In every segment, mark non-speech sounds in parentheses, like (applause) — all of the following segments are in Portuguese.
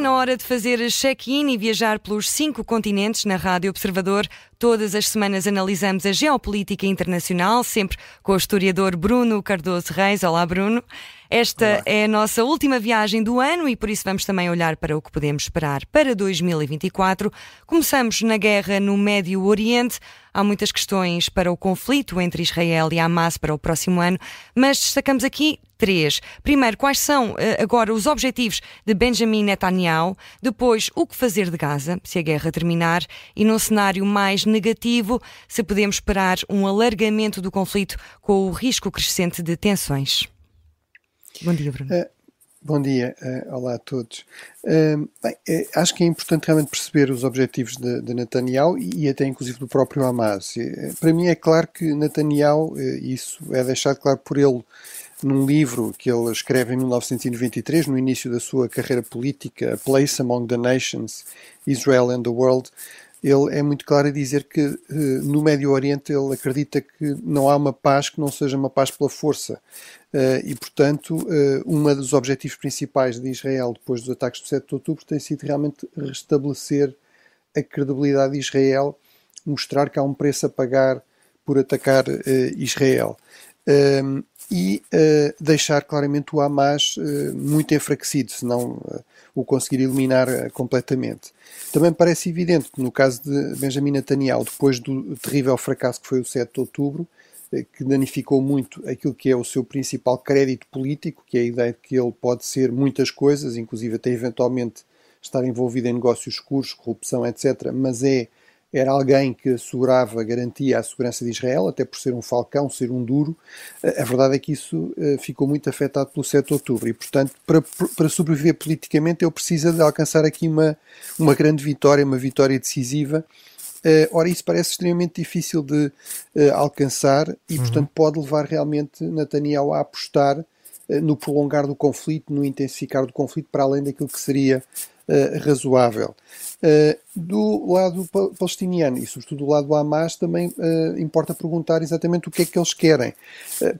na hora de fazer check-in e viajar pelos cinco continentes na Rádio Observador. Todas as semanas analisamos a geopolítica internacional, sempre com o historiador Bruno Cardoso Reis. Olá, Bruno. Esta Olá. é a nossa última viagem do ano e por isso vamos também olhar para o que podemos esperar para 2024. Começamos na guerra no Médio Oriente. Há muitas questões para o conflito entre Israel e Hamas para o próximo ano, mas destacamos aqui três. Primeiro, quais são eh, agora os objetivos de Benjamin Netanyahu? Depois, o que fazer de Gaza se a guerra terminar? E num cenário mais negativo, se podemos esperar um alargamento do conflito com o risco crescente de tensões. Bom dia, Bruno. Uh, bom dia, uh, olá a todos. Uh, bem, acho que é importante realmente perceber os objetivos de, de Netanyahu e, e, até inclusive do próprio Hamas. para mim é claro que Netanyahu, isso é deixado claro por ele num livro que ele escreve em 1993, no início da sua carreira política, A Place Among the Nations, Israel and the World, ele é muito claro a dizer que uh, no Médio Oriente ele acredita que não há uma paz que não seja uma paz pela força. Uh, e, portanto, uh, um dos objetivos principais de Israel depois dos ataques do 7 de outubro tem sido realmente restabelecer a credibilidade de Israel, mostrar que há um preço a pagar por atacar Israel. E deixar claramente o Hamas muito enfraquecido, se não o conseguir eliminar completamente. Também parece evidente que no caso de Benjamin Netanyahu, depois do terrível fracasso que foi o 7 de outubro, que danificou muito aquilo que é o seu principal crédito político, que é a ideia de que ele pode ser muitas coisas, inclusive até eventualmente estar envolvido em negócios escuros, corrupção, etc., mas é era alguém que assegurava, garantia a segurança de Israel, até por ser um falcão, ser um duro. A verdade é que isso eh, ficou muito afetado pelo 7 de outubro e, portanto, para, para sobreviver politicamente, ele precisa de alcançar aqui uma, uma grande vitória, uma vitória decisiva. Uh, ora, isso parece extremamente difícil de alcançar e, uhum. portanto, pode levar realmente Netanyahu a apostar no prolongar do conflito, no intensificar do conflito, para além daquilo que seria razoável. Uh, do lado palestiniano e, sobretudo, do lado do Hamas, também uh, importa perguntar exatamente o que é que eles querem.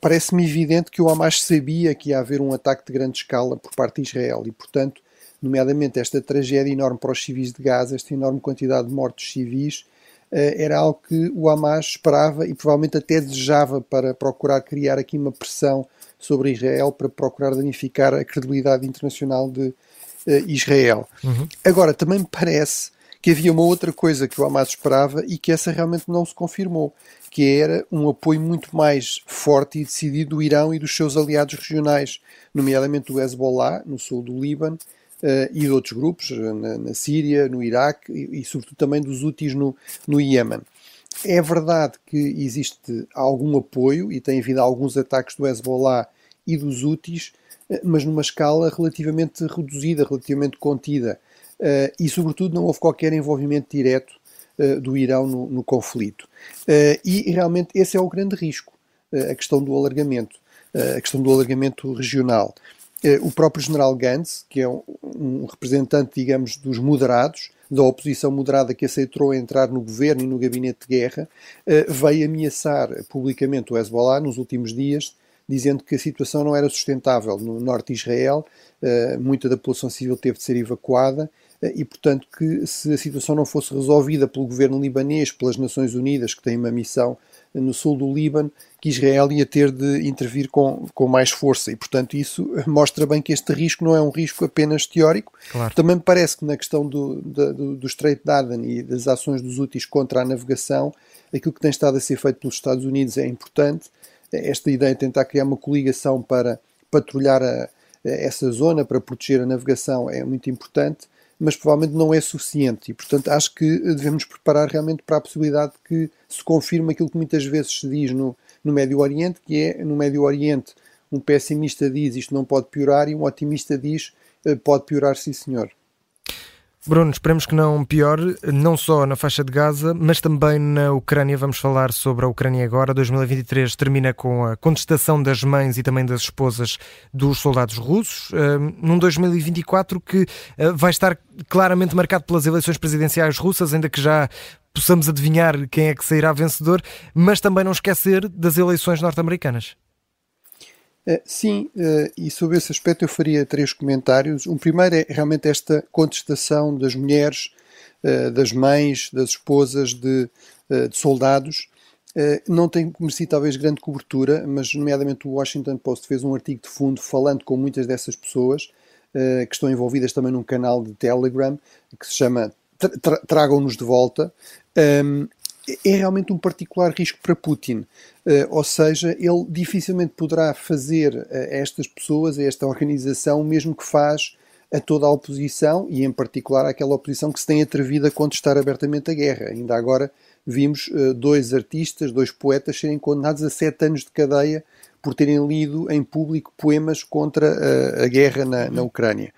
Parece-me evidente que o Hamas sabia que ia haver um ataque de grande escala por parte de Israel e, portanto, nomeadamente esta tragédia enorme para os civis de Gaza, esta enorme quantidade de mortos civis, era algo que o Hamas esperava e provavelmente até desejava para procurar criar aqui uma pressão sobre Israel para procurar danificar a credibilidade internacional de, Israel. Uhum. Agora, também me parece que havia uma outra coisa que o Hamas esperava e que essa realmente não se confirmou, que era um apoio muito mais forte e decidido do Irão e dos seus aliados regionais, nomeadamente do Hezbollah, no sul do Líbano, uh, e de outros grupos, eh, na, na Síria, no Iraque e, e, sobretudo também dos Houthis no, no Iémen. É verdade que existe algum apoio e tem havido alguns ataques do Hezbollah e dos Houthis, mas numa escala relativamente reduzida, relativamente contida. Uh, e, sobretudo, não houve qualquer envolvimento direto uh, do Irão no, no conflito. Uh, e, realmente, esse é o grande risco, a questão do alargamento, a questão do alargamento regional. o próprio general Gantz, que é um, um, representante, digamos, dos moderados, da oposição moderada que aceitou entrar no governo e no gabinete de guerra, veio ameaçar publicamente o Hezbollah nos últimos dias dizendo que a situação não era sustentável no norte de Israel, eh, muita da população civil teve de ser evacuada eh, e, portanto, que se a situação não fosse resolvida pelo governo libanês, pelas Nações Unidas, que têm uma missão no sul do Líbano, que Israel ia ter de intervir com, com mais força. E, portanto, isso (laughs) mostra bem que este risco não é um risco apenas teórico. Claro. Também me parece que na questão do, do, do Strait de Aden e das ações dos úteis contra a navegação, aquilo que tem estado a ser feito pelos Estados Unidos é importante esta ideia de tentar criar uma coligação para patrulhar a, a essa zona, para proteger a navegação, é muito importante, mas provavelmente não é suficiente. E, portanto, acho que devemos preparar realmente para a possibilidade de que se confirme aquilo que muitas vezes se diz no, no Médio Oriente, que é, no Médio Oriente, um pessimista diz isto não pode piorar e um otimista diz eh, pode piorar, sim senhor. Bruno, esperemos que não piore, não só na faixa de Gaza, mas também na Ucrânia. Vamos falar sobre a Ucrânia agora. 2023 termina com a contestação das mães e também das esposas dos soldados russos, hum, num 2024 que hum, vai estar claramente marcado pelas eleições presidenciais russas, ainda que já possamos adivinhar quem é que sairá vencedor, mas também não esquecer das eleições norte-americanas. Sim, e sobre esse aspecto eu faria três comentários. Um primeiro é realmente esta contestação das mulheres, das mães, das esposas de, de soldados. Não tem merecido talvez grande cobertura, mas nomeadamente o Washington Post fez um artigo de fundo falando com muitas dessas pessoas que estão envolvidas também num canal de Telegram que se chama Tragam-nos de Volta. Um, é realmente um particular risco para Putin. Uh, ou seja, ele dificilmente poderá fazer a estas pessoas, a esta organização, o mesmo que faz a toda a oposição e, em particular, àquela oposição que se tem atrevido a contestar abertamente a guerra. Ainda agora vimos uh, dois artistas, dois poetas serem condenados a sete anos de cadeia por terem lido em público poemas contra a, a guerra na, na, Ucrânia.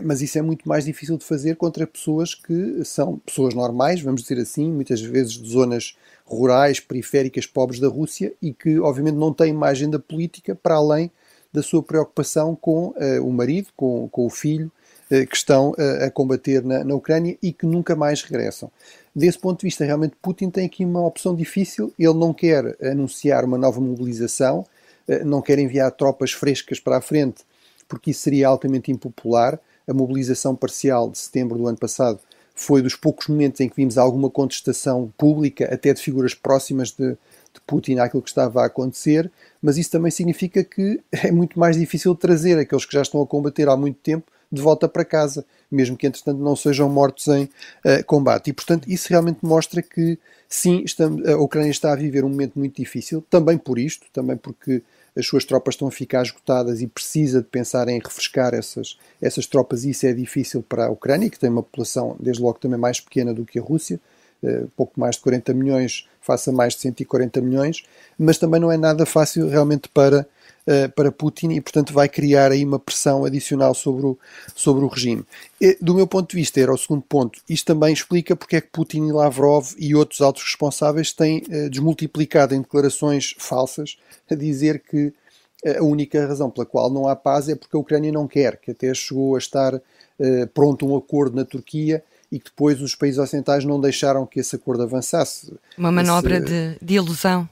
Mas isso é muito mais difícil de fazer contra pessoas que são pessoas normais, vamos dizer assim, muitas vezes de zonas rurais, periféricas, pobres da Rússia e que, obviamente, não têm uma agenda política para além da sua preocupação com uh, o marido, com, com o filho, uh, que estão uh, a combater na, na Ucrânia e que nunca mais regressam. Desse ponto de vista, realmente, Putin tem aqui uma opção difícil. Ele não quer anunciar uma nova mobilização, não quer enviar tropas frescas para a frente, porque isso seria altamente impopular. A mobilização parcial de setembro do ano passado foi dos poucos momentos em que vimos alguma contestação pública, até de figuras próximas de, de Putin àquilo que estava a acontecer, mas isso também significa que (laughs) é muito mais difícil trazer aqueles que já estão a combater há muito tempo de volta para casa, mesmo que entretanto não sejam mortos em uh, combate. E portanto isso realmente mostra que sim, estamos, a Ucrânia está a viver um momento muito difícil, também por isto, também porque as suas tropas estão a ficar esgotadas e precisa de pensar em refrescar essas, essas tropas, e isso é difícil para a Ucrânia, que tem uma população, desde logo, também mais pequena do que a Rússia, uh, pouco mais de 40 milhões, face a mais de 140 milhões, mas também não é nada fácil realmente para para Putin e, portanto, vai criar aí uma pressão adicional sobre o, sobre o regime. E, do meu ponto de vista, era o segundo ponto, isto também explica porque é que Putin e Lavrov e outros altos responsáveis têm uh, desmultiplicado em declarações falsas a dizer que eh, a única razão pela qual não há paz é porque a Ucrânia não quer, que até chegou a estar pronto um acordo na Turquia e que depois os países ocidentais não deixaram que esse acordo avançasse. Uma manobra esse... de, de ilusão.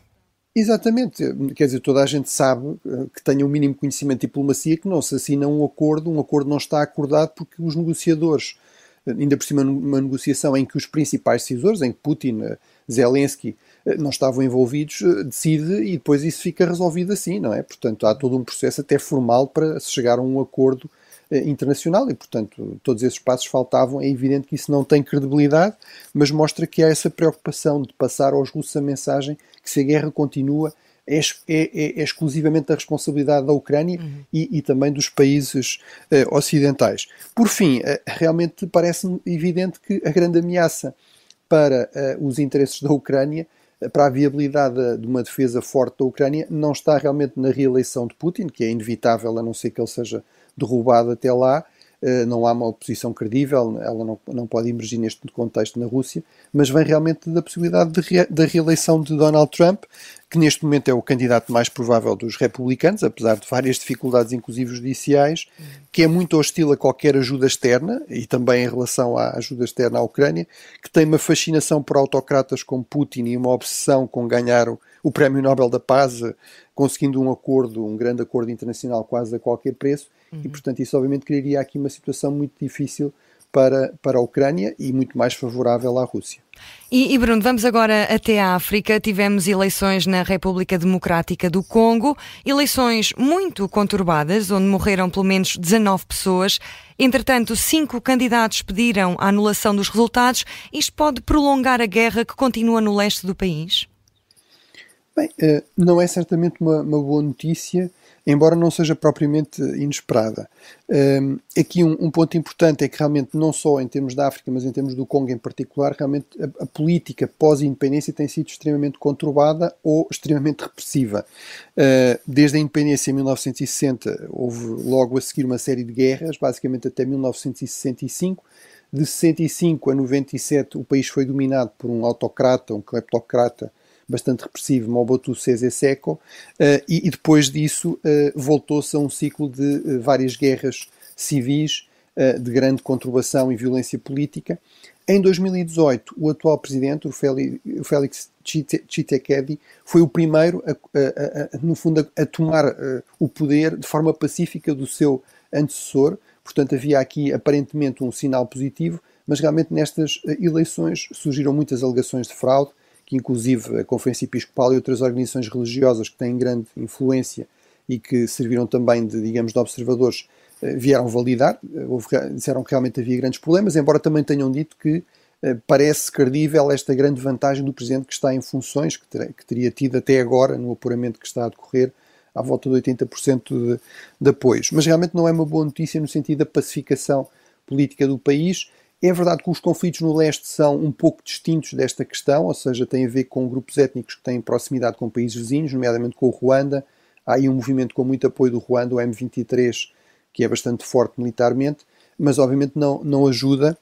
Exatamente, quer dizer, toda a gente sabe eh, que tenha o um mínimo conhecimento de diplomacia que não se assina um acordo, um acordo não está acordado porque os negociadores, eh, ainda por cima numa negociação em que os principais decisores, em que Putin, eh, Zelensky, não estavam envolvidos, decide e depois isso fica resolvido assim, não é? Portanto, há todo um processo até formal para se chegar a um acordo internacional e, portanto, todos esses passos faltavam. É evidente que isso não tem credibilidade, mas mostra que há essa preocupação de passar aos russos a mensagem que se a guerra continua é, é, é, é exclusivamente da responsabilidade da Ucrânia uhum. e, e, também dos países uh, ocidentais. Por fim, uh, realmente parece-me evidente que a grande ameaça para uh, os interesses da Ucrânia, para a viabilidade de uma defesa forte da Ucrânia, não está realmente na reeleição de Putin, que é inevitável a não ser que ele seja derrubado até lá, eh, não há uma oposição credível, ela não, não pode emergir neste contexto na Rússia, mas vem realmente da possibilidade de, da reeleição de Donald Trump, que neste momento é o candidato mais provável dos republicanos, apesar de várias dificuldades, inclusive judiciais, que é muito hostil a qualquer ajuda externa, e também em relação à ajuda externa à Ucrânia, que tem uma fascinação por autocratas como Putin e uma obsessão com ganhar o, o Prémio Nobel da Paz, conseguindo um acordo, um grande acordo internacional quase a qualquer preço, uhum. e portanto isso obviamente criaria aqui uma situação muito difícil para, para a Ucrânia e muito mais favorável à Rússia. E, e, Bruno, vamos agora até a África. Tivemos eleições na República Democrática do Congo, eleições muito conturbadas, onde morreram pelo menos 19 pessoas. Entretanto, cinco candidatos pediram a anulação dos resultados. Isto pode prolongar a guerra que continua no leste do país? Bem, eh, não é certamente uma, uma boa notícia, embora não seja propriamente inesperada. Um, aqui um, um, ponto importante é que realmente não só em termos da África, mas em termos do Congo em particular, realmente a, a política pós-independência tem sido extremamente conturbada ou extremamente repressiva. Uh, desde a independência em 1960 houve logo a seguir uma série de guerras, basicamente até 1965. De 65 a 97 o país foi dominado por um autocrata, um cleptocrata, bastante repressivo, Mobutu Sese Seko, uh, e, e, depois disso uh, voltou-se a um ciclo de uh, várias guerras civis, de grande conturbação e violência política. Em 2018, o atual presidente, o Félix Tshisekedi, foi o primeiro, a, a, a, no fundo, a, tomar o poder de forma pacífica do seu antecessor. Portanto, havia aqui aparentemente um sinal positivo, mas realmente nestas eleições surgiram muitas alegações de fraude, que inclusive a Conferência Episcopal e outras organizações religiosas que têm grande influência e que serviram também de, digamos, de observadores, eh, vieram validar, eh, disseram que realmente havia grandes problemas, embora também tenham dito que eh, parece credível esta grande vantagem do Presidente que está em funções, que, ter, que teria tido até agora no apuramento que está a decorrer, à volta de 80% de, de apoios. Mas realmente não é uma boa notícia no sentido da pacificação política do país. É verdade que os conflitos no leste são um pouco distintos desta questão, ou seja, têm a ver com grupos étnicos que têm proximidade com países vizinhos, nomeadamente com o Ruanda, Há aí um movimento com muito apoio do Ruanda, o M23, que é bastante forte militarmente, mas obviamente não, não ajuda.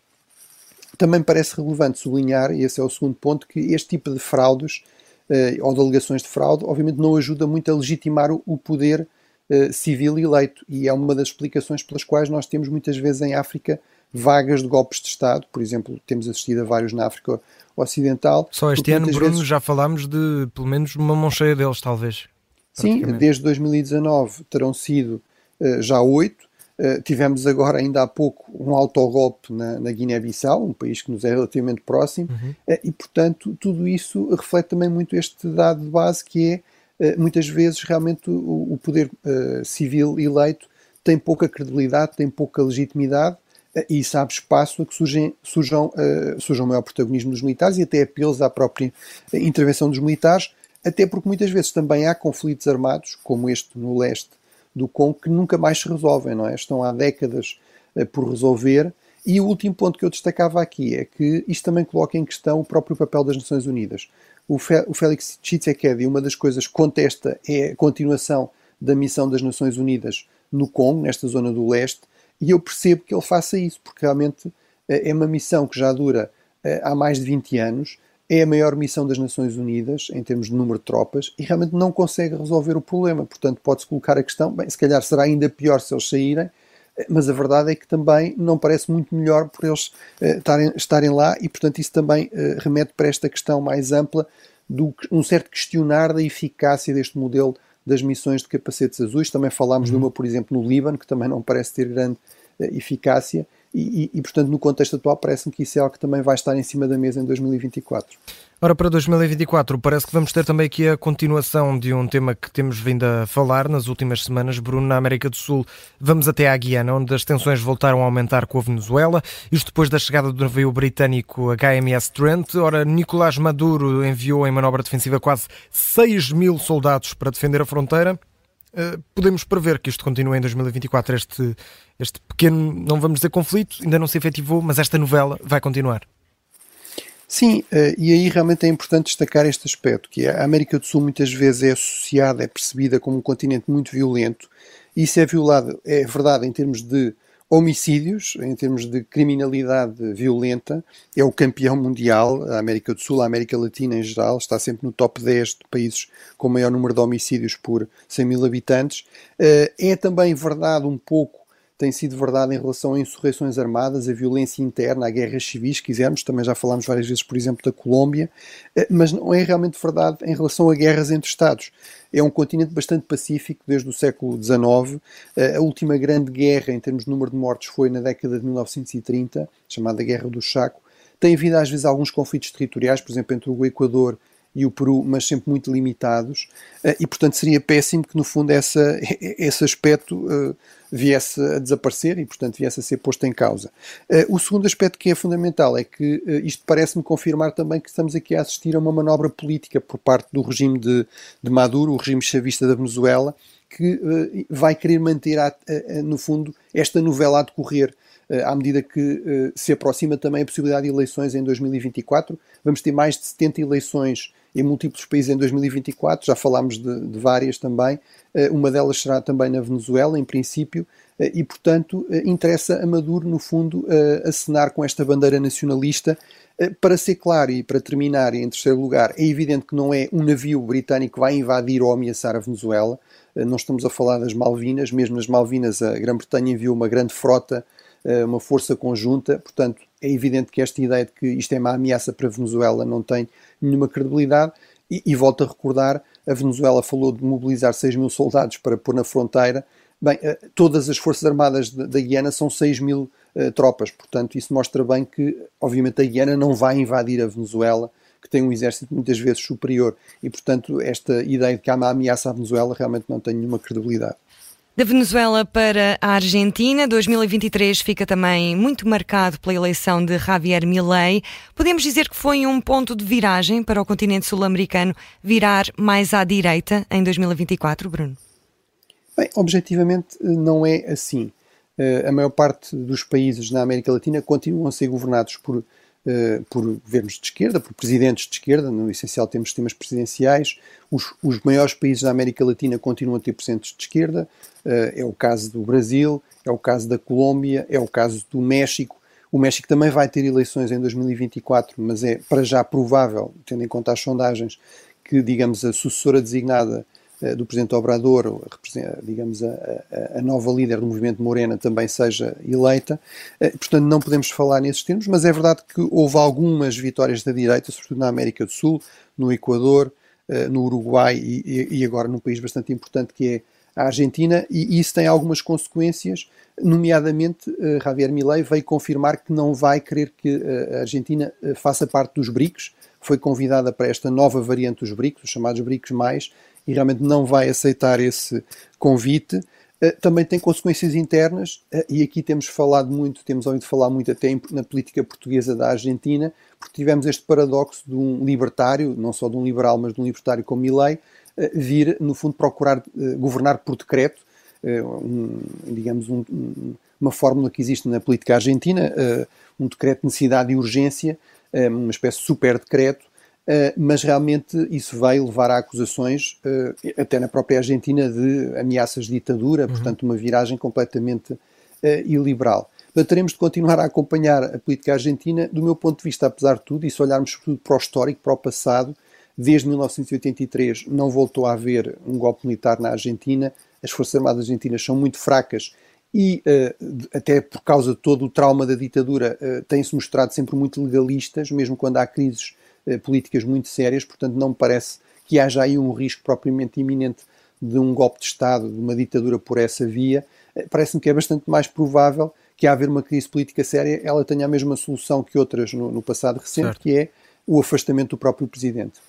Também parece relevante sublinhar, e esse é o segundo ponto, que este tipo de fraudes eh, ou de alegações de fraude, obviamente não ajuda muito a legitimar o, o poder eh, civil eleito. E é uma das explicações pelas quais nós temos muitas vezes em África vagas de golpes de Estado. Por exemplo, temos assistido a vários na África Ocidental. Só este ano, Bruno, vezes... já falámos de pelo menos uma mão cheia deles, talvez. Sim, desde 2019 terão sido uh, já oito. Uh, tivemos agora, ainda há pouco, um autogolpe na, na Guiné-Bissau, um país que nos é relativamente próximo, uhum. uh, e, portanto, tudo isso reflete também muito este dado de base que é, muitas vezes, realmente o, o poder civil eleito tem pouca credibilidade, tem pouca legitimidade, e isso abre espaço a que surgem, surjam, surjam maior protagonismo dos militares e até apelos à própria intervenção dos militares, até porque muitas vezes também há conflitos armados, como este no leste do Congo, que nunca mais se resolvem, não é? Estão há décadas uh, por resolver. E o último ponto que eu destacava aqui é que isto também coloca em questão o próprio papel das Nações Unidas. O, Fe o Félix Tshisekedi, uma das coisas que contesta é a continuação da missão das Nações Unidas no Congo, nesta zona do leste, e eu percebo que ele faça isso, porque realmente uh, é uma missão que já dura uh, há mais de 20 anos, é a maior missão das Nações Unidas em termos de número de tropas e realmente não consegue resolver o problema. Portanto, pode-se colocar a questão, bem, se calhar será ainda pior se eles saírem, mas a verdade é que também não parece muito melhor por eles estarem, lá e, portanto, isso também remete para esta questão mais ampla do um certo questionar da eficácia deste modelo das missões de capacetes azuis. Também falámos uhum. de uma, por exemplo, no Líbano, que também não parece ter grande uh, eficácia. E, e, e, portanto, no contexto atual, parece-me que isso é algo que também vai estar em cima da mesa em 2024. Ora, para 2024, parece que vamos ter também aqui a continuação de um tema que temos vindo a falar nas últimas semanas, Bruno, na América do Sul. Vamos até à Guiana, onde as tensões voltaram a aumentar com a Venezuela, isto depois da chegada do navio britânico HMS Trent. Ora, Nicolás Maduro enviou em manobra defensiva quase 6 mil soldados para defender a fronteira. Eh, podemos prever que isto continue em 2024, este, este pequeno, não vamos dizer conflito, ainda não se efetivou, mas esta novela vai continuar. Sim, uh, e aí realmente é importante destacar este aspecto, que a América do Sul muitas vezes é associada, é percebida como um continente muito violento, e isso é violado, é verdade em termos de homicídios, em termos de criminalidade violenta, é o campeão mundial, a América do Sul, a América Latina em geral, está sempre no top 10 de países com maior número de homicídios por 100 mil habitantes. Eh, é também verdade um pouco tem sido verdade em relação a insurreições armadas, a violência interna, a guerras civis, se quisermos, também já falámos várias vezes, por exemplo, da Colômbia, eh, mas não é realmente verdade em relação a guerras entre Estados. É um continente bastante pacífico desde o século XIX. Eh, a última grande guerra, em termos de número de mortes, foi na década de 1930, chamada Guerra do Chaco. Tem havido às vezes alguns conflitos territoriais, por exemplo, entre o Equador e o Peru, mas sempre muito limitados, eh, e portanto seria péssimo que no fundo essa, (laughs) esse aspecto uh, viesse a desaparecer e portanto viesse a ser posto em causa. Uh, o segundo aspecto que é fundamental é que isto parece-me confirmar também que estamos aqui a assistir a uma manobra política por parte do regime de, de Maduro, o regime chavista da Venezuela, que vai querer manter, no fundo, esta novela a decorrer à medida que se aproxima também a possibilidade de eleições em 2024. Vamos ter mais de 70 eleições em múltiplos países em 2024, já falámos de, de várias também, eh, uma delas será também na Venezuela, em princípio, eh, e portanto eh, interessa a Maduro, no fundo, acenar com esta bandeira nacionalista. Para ser claro e para terminar, em terceiro lugar, é evidente que não é um navio britânico que vai invadir ou ameaçar a Venezuela. Não estamos a falar das Malvinas, mesmo nas Malvinas a Grã-Bretanha enviou uma grande frota uma força conjunta. Portanto, é evidente que esta ideia de que isto é uma ameaça para a Venezuela não tem nenhuma credibilidade. E, e volto a recordar: a Venezuela falou de mobilizar 6 mil soldados para pôr na fronteira. Bem, todas as Forças Armadas da Guiana são 6 mil uh, tropas, portanto, isso mostra bem que, obviamente, a Guiana não vai invadir a Venezuela que tem um exército muitas vezes superior. E, portanto, esta ideia de que há uma ameaça à Venezuela realmente não tem nenhuma credibilidade. Da Venezuela para a Argentina, 2023 fica também muito marcado pela eleição de Javier Milei. Podemos dizer que foi um ponto de viragem para o continente sul-americano virar mais à direita em 2024, Bruno? Bem, objetivamente não é assim. Eh, a maior parte dos países na América Latina continuam a ser governados por eh, por governos de esquerda, por presidentes de esquerda, no essencial temos sistemas presidenciais. Os, os maiores países da América Latina continuam a ter presidentes de esquerda, uh, é o caso do Brasil, é o caso da Colômbia, é o caso do México. O México também vai ter eleições em 2024, mas é para já provável, tendo em conta as sondagens, que, digamos, a sucessora designada eh, do Presidente Obrador, digamos, a, a, nova líder do movimento Morena também seja eleita. Eh, portanto, não podemos falar nesses termos, mas é verdade que houve algumas vitórias da direita, sobretudo na América do Sul, no Equador, eh, no Uruguai e, e agora num país bastante importante que é a Argentina, e isso tem algumas consequências, nomeadamente Javier Milei veio confirmar que não vai querer que a Argentina faça parte dos BRICS, foi convidada para esta nova variante dos BRICS, os chamados BRICS+, e realmente não vai aceitar esse convite. Uh, também tem consequências internas, uh, e aqui temos falado muito, temos ouvido falar muito até na política portuguesa da Argentina, porque tivemos este paradoxo de um libertário, não só de um liberal, mas de um libertário como Milley, uh, vir, no fundo, procurar governar por decreto, um, digamos, um, uma fórmula que existe na política argentina, um decreto de necessidade e urgência, uma espécie de super decreto, mas realmente isso vai levar a acusações, uh, até na própria Argentina, de ameaças de ditadura, uhum. portanto, uma viragem completamente uh, iliberal. Portanto, teremos de continuar a acompanhar a política argentina, do meu ponto de vista, apesar de tudo, e se olharmos sobretudo para o histórico, para o passado, desde 1983 não voltou a haver um golpe militar na Argentina, as Forças Armadas Argentinas são muito fracas e, até por causa de todo o trauma da ditadura, têm-se mostrado sempre muito legalistas, mesmo quando há crises eh, políticas muito sérias, portanto não me parece que haja aí um risco propriamente iminente de um golpe de Estado, de uma ditadura por essa via. Eh, parece-me que é bastante mais provável que, a haver uma crise política séria, ela tenha a mesma solução que outras no, no passado recente, certo. que é o afastamento do próprio Presidente.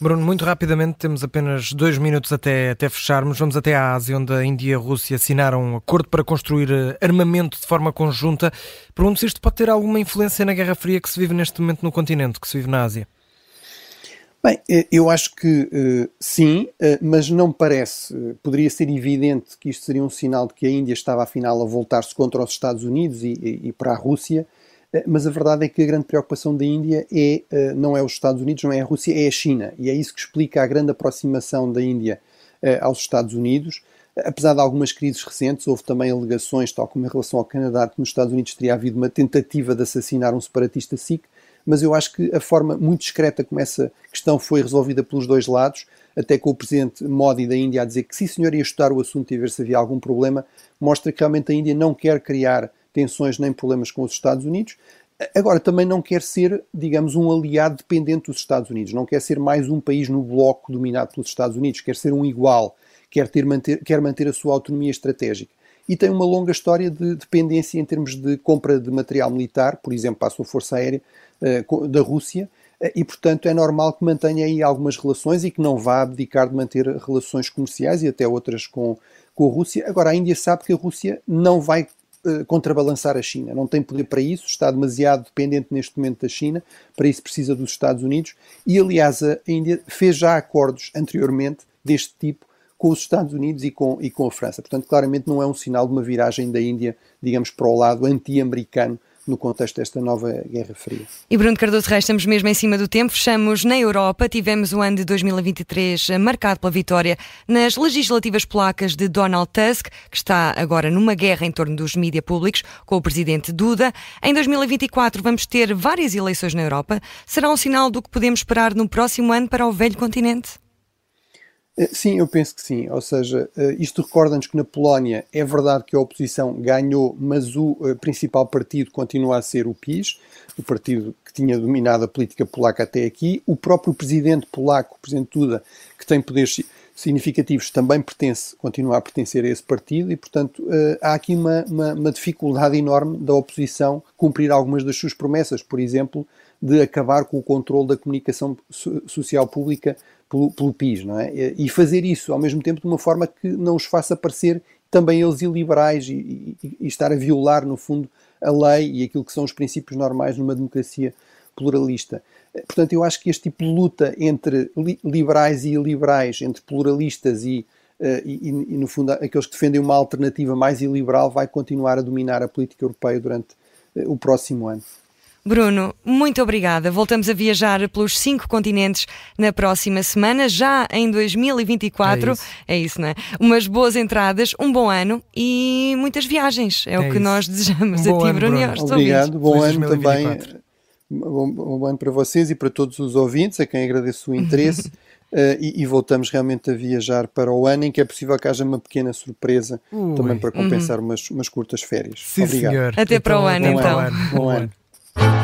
Bruno, muito rapidamente, temos apenas dois minutos até, até fecharmos. Vamos até à Ásia, onde a Índia e a Rússia assinaram um acordo para construir eh, armamento de forma conjunta. Pergunto se isto pode ter alguma influência na Guerra Fria que se vive neste momento no continente, que se vive na Ásia. Bem, eh, eu acho que uh, sim, uh, mas não parece. Poderia ser evidente que isto seria um sinal de que a Índia estava, afinal, a voltar-se contra os Estados Unidos e, e, e para a Rússia, mas a verdade é que a grande preocupação da Índia é, não é os Estados Unidos, não é a Rússia, é a China. E é isso que explica a grande aproximação da Índia aos Estados Unidos. Apesar de algumas crises recentes, houve também alegações, tal como em relação ao Canadá, que nos Estados Unidos teria havido uma tentativa de assassinar um separatista sikh mas eu acho que a forma muito discreta como essa questão foi resolvida pelos dois lados, até com o presidente Modi da Índia a dizer que sim senhor ia estudar o assunto e ver se havia algum problema, mostra que realmente a Índia não quer criar tensões nem problemas com os Estados Unidos. Agora, também não quer ser, digamos, um aliado dependente dos Estados Unidos, não quer ser mais um país no bloco dominado pelos Estados Unidos, quer ser um igual, quer, ter, manter, quer manter a sua autonomia estratégica e tem uma longa história de dependência em termos de compra de material militar, por exemplo, para a sua força aérea uh, da Rússia, uh, e portanto é normal que mantenha aí algumas relações e que não vá abdicar de manter relações comerciais e até outras com, com a Rússia. Agora, a Índia sabe que a Rússia não vai uh, contrabalançar a China, não tem poder para isso, está demasiado dependente neste momento da China, para isso precisa dos Estados Unidos, e aliás a Índia fez já acordos anteriormente deste tipo com os Estados Unidos e com, e com a França. Portanto, claramente não é um sinal de uma viragem da Índia, digamos, para o lado anti-americano no contexto desta nova Guerra Fria. E Bruno Cardoso Reis, estamos mesmo em cima do tempo. Fechamos na Europa. Tivemos o ano de 2023 marcado pela vitória nas legislativas polacas de Donald Tusk, que está agora numa guerra em torno dos mídias públicos com o presidente Duda. Em 2024 vamos ter várias eleições na Europa. Será um sinal do que podemos esperar no próximo ano para o velho continente? Eh, sim, eu penso que sim. Ou seja, eh, isto recorda-nos que na Polónia é verdade que a oposição ganhou, mas o eh, principal partido continua a ser o PiS, o partido que tinha dominado a política polaca até aqui. O próprio presidente polaco, o presidente Duda, que tem poderes significativos, também pertence, continua a pertencer a esse partido e, portanto, há aqui uma, uma, uma dificuldade enorme da oposição cumprir algumas das suas promessas, por exemplo, de acabar com o controle da comunicação social pública pelo, pelo PIS, não é? E fazer isso ao mesmo tempo de uma forma que não os faça parecer também eles iliberais e, e, e estar a violar, no fundo, a lei e aquilo que são os princípios normais numa democracia pluralista. Portanto, eu acho que este tipo de luta entre liberais e iliberais, entre pluralistas e, uh, e, e, no fundo, aqueles que defendem uma alternativa mais iliberal, vai continuar a dominar a política europeia durante uh, o próximo ano. Bruno, muito obrigada. Voltamos a viajar pelos cinco continentes na próxima semana, já em 2024. É isso, é isso não é? Umas boas entradas, um bom ano e muitas viagens. É, é o que isso. nós desejamos um a ti, Bruno, e aos Obrigado, bom ano 2024. também. Bom, bom ano para vocês e para todos os ouvintes, a quem agradeço o interesse. Uh, (laughs) e, e, voltamos realmente a viajar para o ano em que é possível que haja uma pequena surpresa Ui. também para compensar uhum. umas, umas curtas férias. Sim, Obrigado. Senhor. Até para o ano, então. Bom ano. Bom ano. Thank you.